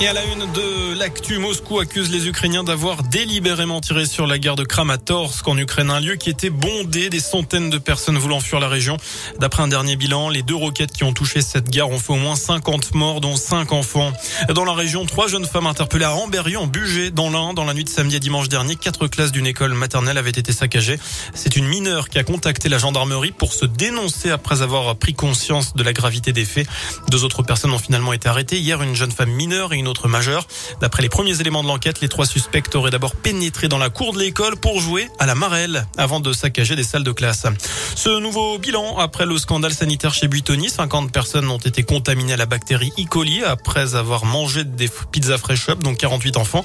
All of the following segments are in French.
Et à la une de l'actu, Moscou accuse les Ukrainiens d'avoir délibérément tiré sur la gare de Kramatorsk en Ukraine, un lieu qui était bondé des centaines de personnes voulant fuir la région. D'après un dernier bilan, les deux roquettes qui ont touché cette gare ont fait au moins 50 morts, dont 5 enfants. Dans la région, trois jeunes femmes interpellées à Ramberieu en Bugé, dans l'Ain, dans la nuit de samedi à dimanche dernier. Quatre classes d'une école maternelle avaient été saccagées. C'est une mineure qui a contacté la gendarmerie pour se dénoncer après avoir pris conscience de la gravité des faits. Deux autres personnes ont finalement été arrêtées. Hier, une jeune femme mineure et une autre majeur. D'après les premiers éléments de l'enquête, les trois suspects auraient d'abord pénétré dans la cour de l'école pour jouer à la marelle avant de saccager des salles de classe. Ce nouveau bilan après le scandale sanitaire chez Buitoni, 50 personnes ont été contaminées à la bactérie E. coli après avoir mangé des pizzas fresh up, donc 48 enfants.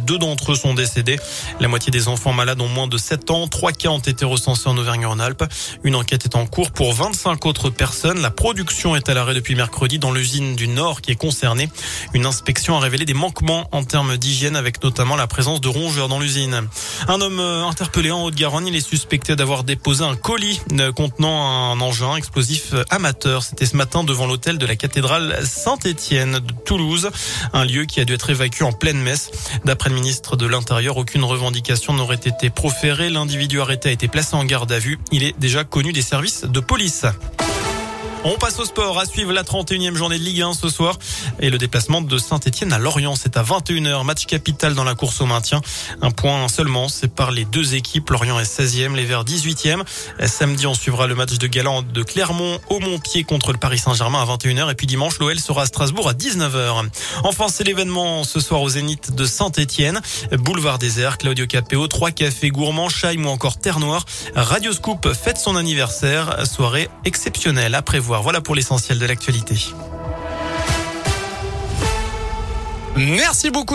Deux d'entre eux sont décédés. La moitié des enfants malades ont moins de 7 ans. Trois cas ont été recensés en Auvergne-Rhône-Alpes. Une enquête est en cours pour 25 autres personnes. La production est à l'arrêt depuis mercredi dans l'usine du Nord qui est concernée. Une inspection a révélé des manquements en termes d'hygiène avec notamment la présence de rongeurs dans l'usine. Un homme euh, interpellé en Haute-Garonne, il est suspecté d'avoir déposé un colis euh, contenant un engin explosif euh, amateur. C'était ce matin devant l'hôtel de la cathédrale Saint-Étienne de Toulouse, un lieu qui a dû être évacué en pleine messe. D'après le ministre de l'Intérieur, aucune revendication n'aurait été proférée. L'individu arrêté a été placé en garde à vue. Il est déjà connu des services de police. On passe au sport à suivre la 31e journée de Ligue 1 ce soir et le déplacement de Saint-Etienne à Lorient. C'est à 21h, match capital dans la course au maintien. Un point seulement par les deux équipes. Lorient est 16e, les Verts 18e. Samedi, on suivra le match de Galant de Clermont au Montpied contre le Paris Saint-Germain à 21h et puis dimanche, l'OL sera à Strasbourg à 19h. Enfin, c'est l'événement ce soir au Zénith de Saint-Etienne. Boulevard désert, Claudio Capéo, trois cafés gourmands, Chaim ou encore Terre Noire. Radio Scoop fête son anniversaire. Soirée exceptionnelle à Voilà pour l'essentiel de l'actualité. Merci beaucoup.